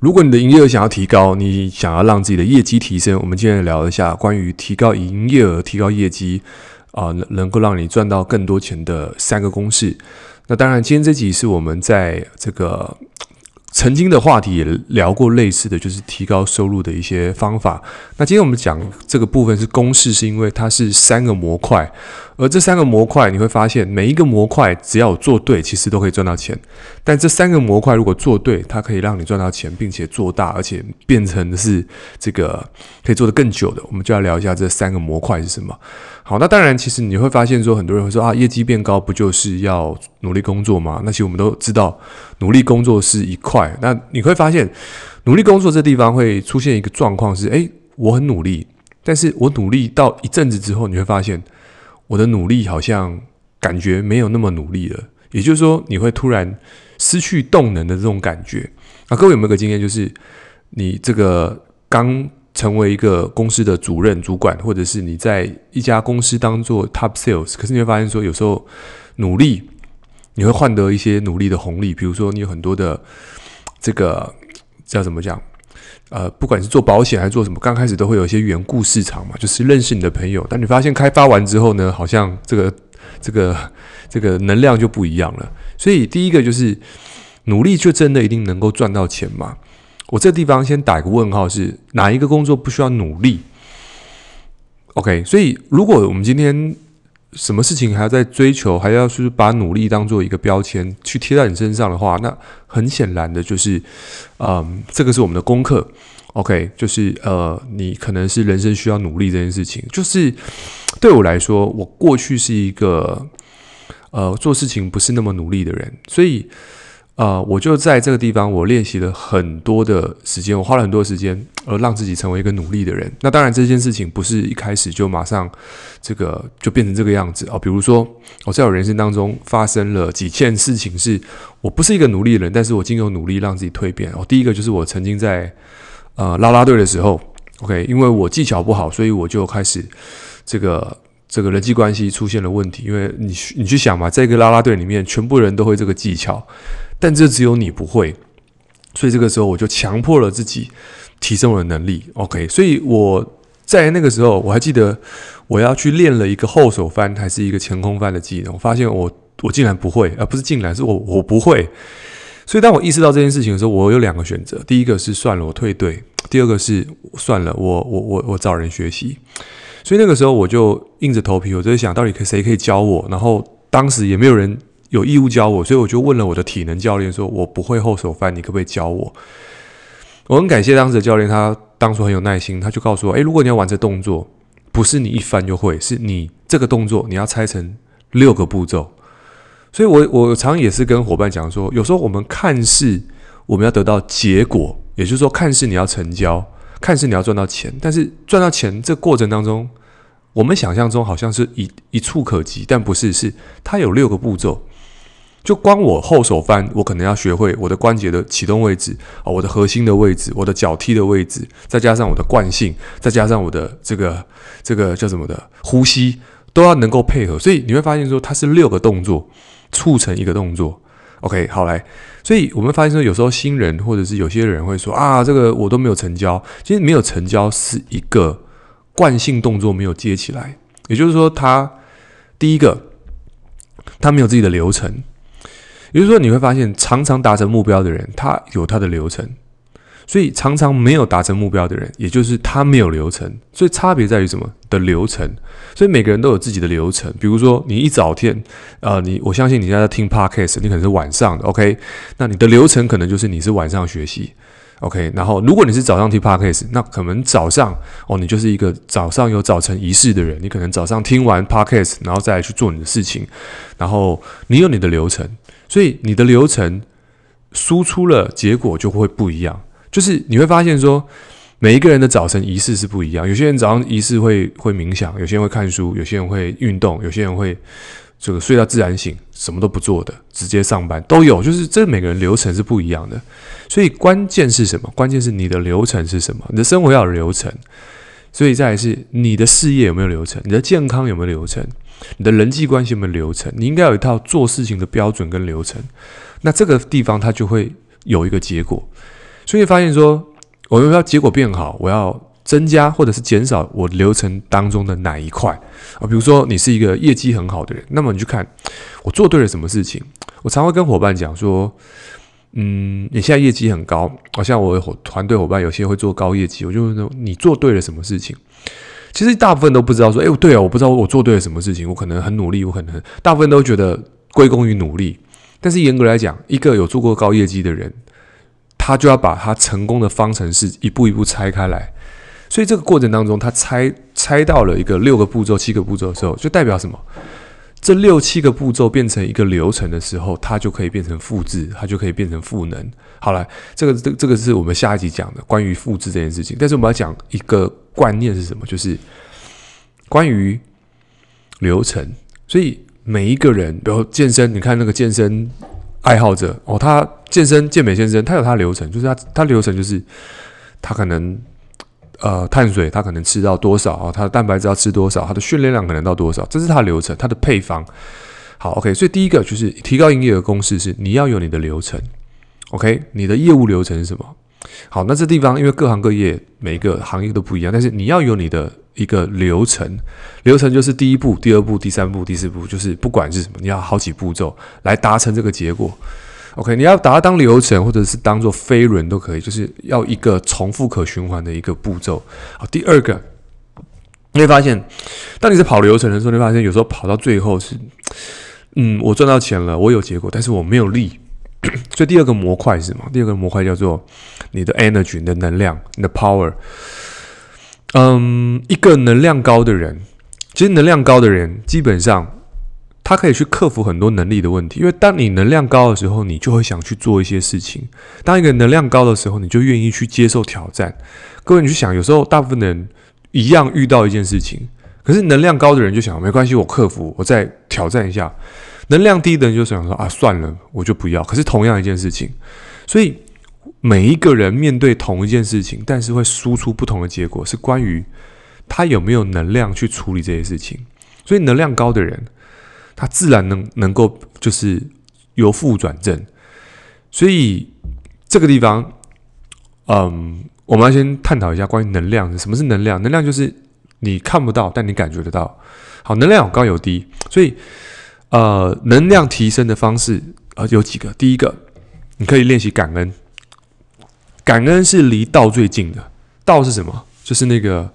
如果你的营业额想要提高，你想要让自己的业绩提升，我们今天聊一下关于提高营业额、提高业绩啊，能能够让你赚到更多钱的三个公式。那当然，今天这集是我们在这个。曾经的话题也聊过类似的就是提高收入的一些方法。那今天我们讲这个部分是公式，是因为它是三个模块，而这三个模块你会发现每一个模块只要做对，其实都可以赚到钱。但这三个模块如果做对，它可以让你赚到钱，并且做大，而且变成是这个可以做得更久的。我们就要聊一下这三个模块是什么。好，那当然，其实你会发现说，很多人会说啊，业绩变高不就是要努力工作吗？那其实我们都知道，努力工作是一块。那你会发现，努力工作这地方会出现一个状况是，诶，我很努力，但是我努力到一阵子之后，你会发现，我的努力好像感觉没有那么努力了。也就是说，你会突然失去动能的这种感觉。啊，各位有没有个经验，就是你这个刚成为一个公司的主任、主管，或者是你在一家公司当做 top sales，可是你会发现说，有时候努力你会换得一些努力的红利，比如说你有很多的这个叫怎么讲？呃，不管是做保险还是做什么，刚开始都会有一些缘故市场嘛，就是认识你的朋友。但你发现开发完之后呢，好像这个这个这个能量就不一样了。所以第一个就是努力，就真的一定能够赚到钱吗？我这地方先打一个问号，是哪一个工作不需要努力？OK，所以如果我们今天什么事情还要在追求，还要是把努力当做一个标签去贴在你身上的话，那很显然的就是，嗯，这个是我们的功课。OK，就是呃，你可能是人生需要努力这件事情。就是对我来说，我过去是一个呃做事情不是那么努力的人，所以。呃，我就在这个地方，我练习了很多的时间，我花了很多时间，而让自己成为一个努力的人。那当然，这件事情不是一开始就马上这个就变成这个样子哦。比如说，我在我人生当中发生了几件事情，是我不是一个努力的人，但是我经由努力让自己蜕变。哦，第一个就是我曾经在呃拉拉队的时候，OK，因为我技巧不好，所以我就开始这个。这个人际关系出现了问题，因为你你去想嘛，在一个拉拉队里面，全部人都会这个技巧，但这只有你不会，所以这个时候我就强迫了自己提升我的能力。OK，所以我在那个时候我还记得我要去练了一个后手翻还是一个前空翻的技能，我发现我我竟然不会，而不是竟然是我我不会。所以当我意识到这件事情的时候，我有两个选择：第一个是算了，我退队；第二个是算了，我我我我找人学习。所以那个时候我就硬着头皮，我就在想到底可谁可以教我。然后当时也没有人有义务教我，所以我就问了我的体能教练，说我不会后手翻，你可不可以教我？我很感谢当时的教练，他当初很有耐心，他就告诉我：诶，如果你要玩这动作，不是你一翻就会，是你这个动作你要拆成六个步骤。所以我我常也是跟伙伴讲说，有时候我们看似我们要得到结果，也就是说看似你要成交。看似你要赚到钱，但是赚到钱这过程当中，我们想象中好像是一一触可及，但不是，是它有六个步骤。就光我后手翻，我可能要学会我的关节的启动位置啊，我的核心的位置，我的脚踢的位置，再加上我的惯性，再加上我的这个这个叫什么的呼吸，都要能够配合。所以你会发现说，它是六个动作促成一个动作。OK，好来，所以我们发现说，有时候新人或者是有些人会说啊，这个我都没有成交。其实没有成交是一个惯性动作没有接起来，也就是说，他第一个他没有自己的流程，也就是说，你会发现常常达成目标的人，他有他的流程。所以常常没有达成目标的人，也就是他没有流程。所以差别在于什么的流程？所以每个人都有自己的流程。比如说你一早天，呃，你我相信你现在在听 podcast，你可能是晚上的，OK？那你的流程可能就是你是晚上学习，OK？然后如果你是早上听 podcast，那可能早上哦，你就是一个早上有早晨仪式的人，你可能早上听完 podcast，然后再去做你的事情，然后你有你的流程，所以你的流程输出了结果就会不一样。就是你会发现说，每一个人的早晨仪式是不一样。有些人早上仪式会会冥想，有些人会看书，有些人会运动，有些人会这个睡到自然醒，什么都不做的直接上班都有。就是这每个人流程是不一样的。所以关键是什么？关键是你的流程是什么？你的生活要有流程。所以再来是你的事业有没有流程？你的健康有没有流程？你的人际关系有没有流程？你应该有一套做事情的标准跟流程。那这个地方它就会有一个结果。所以发现说，我要结果变好，我要增加或者是减少我流程当中的哪一块啊？比如说，你是一个业绩很好的人，那么你去看我做对了什么事情。我常会跟伙伴讲说，嗯，你现在业绩很高，好像我团队伙伴有些会做高业绩，我就问说你做对了什么事情？其实大部分都不知道说，哎，对啊，我不知道我做对了什么事情，我可能很努力，我可能大部分都觉得归功于努力。但是严格来讲，一个有做过高业绩的人，他就要把他成功的方程式一步一步拆开来。所以这个过程当中，他拆拆到了一个六个步骤、七个步骤的时候，就代表什么？这六七个步骤变成一个流程的时候，它就可以变成复制，它就可以变成赋能。好了，这个这这个是我们下一集讲的关于复制这件事情。但是我们要讲一个观念是什么？就是关于流程。所以每一个人，比如健身，你看那个健身爱好者哦，他健身健美先生，他有他流程，就是他他流程就是他可能。呃，碳水他可能吃到多少啊？他的蛋白质要吃多少？他的训练量可能到多少？这是他的流程，他的配方。好，OK。所以第一个就是提高营业额公式是你要有你的流程，OK？你的业务流程是什么？好，那这地方因为各行各业每个行业都不一样，但是你要有你的一个流程，流程就是第一步、第二步、第三步、第四步，就是不管是什么，你要好几步骤来达成这个结果。OK，你要把它当流程，或者是当做飞轮都可以，就是要一个重复可循环的一个步骤。好，第二个，你会发现，当你在跑流程的时候，你会发现有时候跑到最后是，嗯，我赚到钱了，我有结果，但是我没有力。所以第二个模块是什么？第二个模块叫做你的 energy，你的能量，你的 power。嗯，一个能量高的人，其实能量高的人基本上。他可以去克服很多能力的问题，因为当你能量高的时候，你就会想去做一些事情。当一个能量高的时候，你就愿意去接受挑战。各位，你去想，有时候大部分人一样遇到一件事情，可是能量高的人就想没关系，我克服，我再挑战一下。能量低的人就想说啊，算了，我就不要。可是同样一件事情，所以每一个人面对同一件事情，但是会输出不同的结果，是关于他有没有能量去处理这些事情。所以能量高的人。他自然能能够就是由负转正，所以这个地方，嗯，我们要先探讨一下关于能量，什么是能量？能量就是你看不到，但你感觉得到。好，能量有高有低，所以呃，能量提升的方式呃有几个。第一个，你可以练习感恩，感恩是离道最近的。道是什么？就是那个。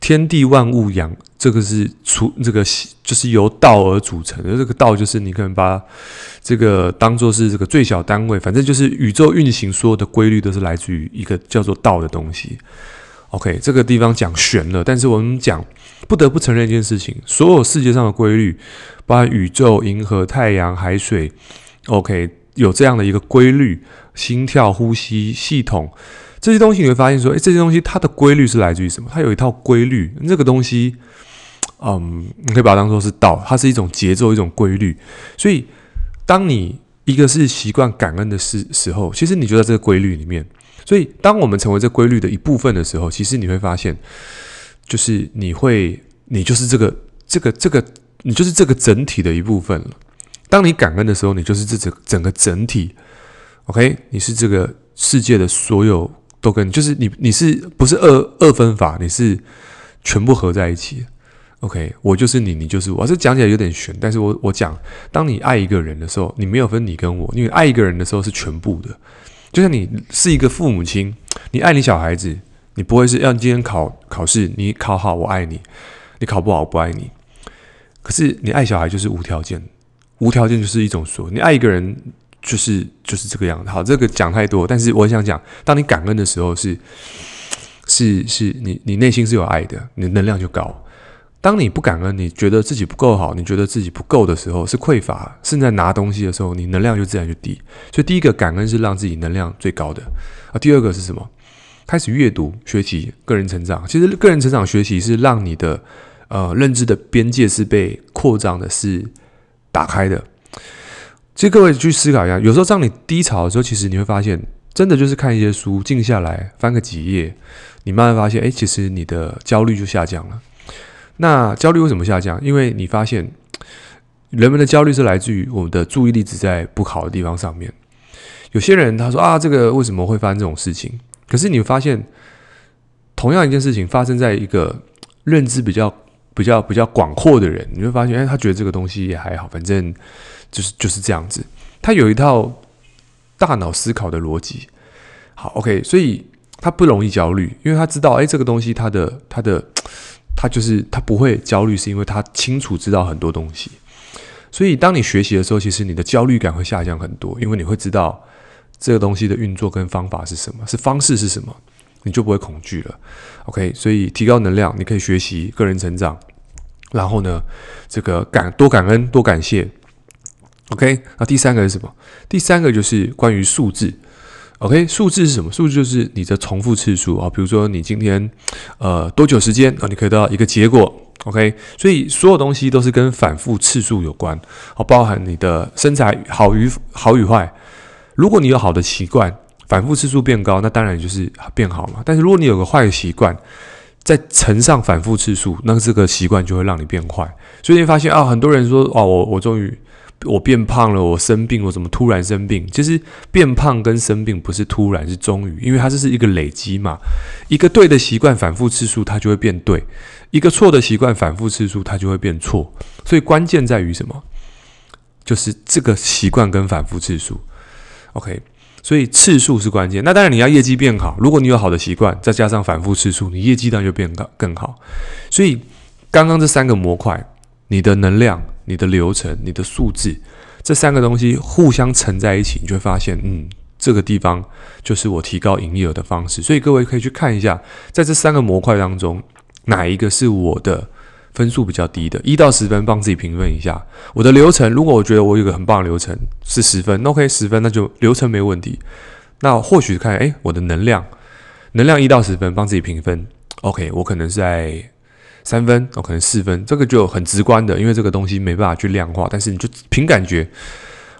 天地万物养，这个是出这个就是由道而组成的。这个道就是你可能把这个当做是这个最小单位，反正就是宇宙运行所有的规律都是来自于一个叫做道的东西。OK，这个地方讲玄了，但是我们讲不得不承认一件事情：所有世界上的规律，包含宇宙、银河、太阳、海水，OK，有这样的一个规律，心跳、呼吸系统。这些东西你会发现说，诶，这些东西它的规律是来自于什么？它有一套规律。这个东西，嗯，你可以把它当做是道，它是一种节奏，一种规律。所以，当你一个是习惯感恩的时时候，其实你就在这个规律里面。所以，当我们成为这规律的一部分的时候，其实你会发现，就是你会，你就是这个这个这个，你就是这个整体的一部分了。当你感恩的时候，你就是这整整个整体。OK，你是这个世界的所有。都跟就是你，你是不是二二分法？你是全部合在一起。OK，我就是你，你就是我。这讲起来有点玄，但是我我讲，当你爱一个人的时候，你没有分你跟我，因为爱一个人的时候是全部的。就像你是一个父母亲，你爱你小孩子，你不会是要今天考考试，你考好我爱你，你考不好我不爱你。可是你爱小孩就是无条件，无条件就是一种说，你爱一个人。就是就是这个样子。好，这个讲太多，但是我想讲，当你感恩的时候是，是是你你内心是有爱的，你的能量就高。当你不感恩，你觉得自己不够好，你觉得自己不够的时候，是匮乏，是在拿东西的时候，你能量就自然就低。所以第一个感恩是让自己能量最高的啊。第二个是什么？开始阅读学习个人成长。其实个人成长学习是让你的呃认知的边界是被扩张的，是打开的。其实各位去思考一下，有时候当你低潮的时候，其实你会发现，真的就是看一些书，静下来翻个几页，你慢慢发现，哎，其实你的焦虑就下降了。那焦虑为什么下降？因为你发现，人们的焦虑是来自于我们的注意力只在不好的地方上面。有些人他说啊，这个为什么会发生这种事情？可是你发现，同样一件事情发生在一个认知比较、比较、比较广阔的人，你会发现，哎，他觉得这个东西也还好，反正就是就是这样子。他有一套大脑思考的逻辑。好，OK，所以他不容易焦虑，因为他知道，哎，这个东西他的、他的、他就是他不会焦虑，是因为他清楚知道很多东西。所以，当你学习的时候，其实你的焦虑感会下降很多，因为你会知道这个东西的运作跟方法是什么，是方式是什么，你就不会恐惧了。OK，所以提高能量，你可以学习个人成长，然后呢，这个感多感恩多感谢。OK，那第三个是什么？第三个就是关于数字。OK，数字是什么？数字就是你的重复次数啊，比如说你今天呃多久时间啊，你可以得到一个结果。OK，所以所有东西都是跟反复次数有关，好，包含你的身材好与好与坏。如果你有好的习惯，反复次数变高，那当然就是变好嘛。但是如果你有个坏习惯，再乘上反复次数，那这个习惯就会让你变坏。所以你发现啊，很多人说哦，我我终于。我变胖了，我生病，我怎么突然生病？其实变胖跟生病不是突然，是终于，因为它这是一个累积嘛。一个对的习惯反复次数，它就会变对；一个错的习惯反复次数，它就会变错。所以关键在于什么？就是这个习惯跟反复次数。OK，所以次数是关键。那当然你要业绩变好，如果你有好的习惯，再加上反复次数，你业绩当然就变更更好。所以刚刚这三个模块，你的能量。你的流程、你的数字，这三个东西互相乘在一起，你就会发现，嗯，这个地方就是我提高营业额的方式。所以各位可以去看一下，在这三个模块当中，哪一个是我的分数比较低的？一到十分，帮自己评分一下。我的流程，如果我觉得我有个很棒的流程是十分，OK，十分，那就流程没问题。那或许看，诶，我的能量，能量一到十分，帮自己评分，OK，我可能是在。三分哦，可能四分，这个就很直观的，因为这个东西没办法去量化，但是你就凭感觉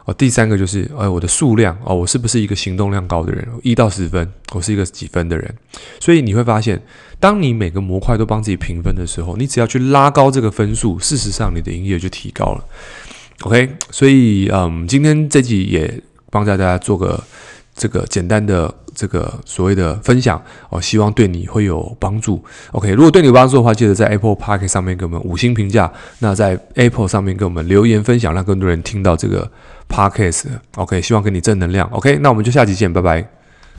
哦。第三个就是，哎，我的数量哦，我是不是一个行动量高的人？一到十分，我是一个几分的人？所以你会发现，当你每个模块都帮自己评分的时候，你只要去拉高这个分数，事实上你的营业就提高了。OK，所以嗯，今天这集也帮大家做个这个简单的。这个所谓的分享，哦、希望对你会有帮助。OK，如果对你有帮助的话，记得在 Apple Podcast 上面给我们五星评价。那在 Apple 上面给我们留言分享，让更多人听到这个 Podcast。OK，希望给你正能量。OK，那我们就下集见，拜拜。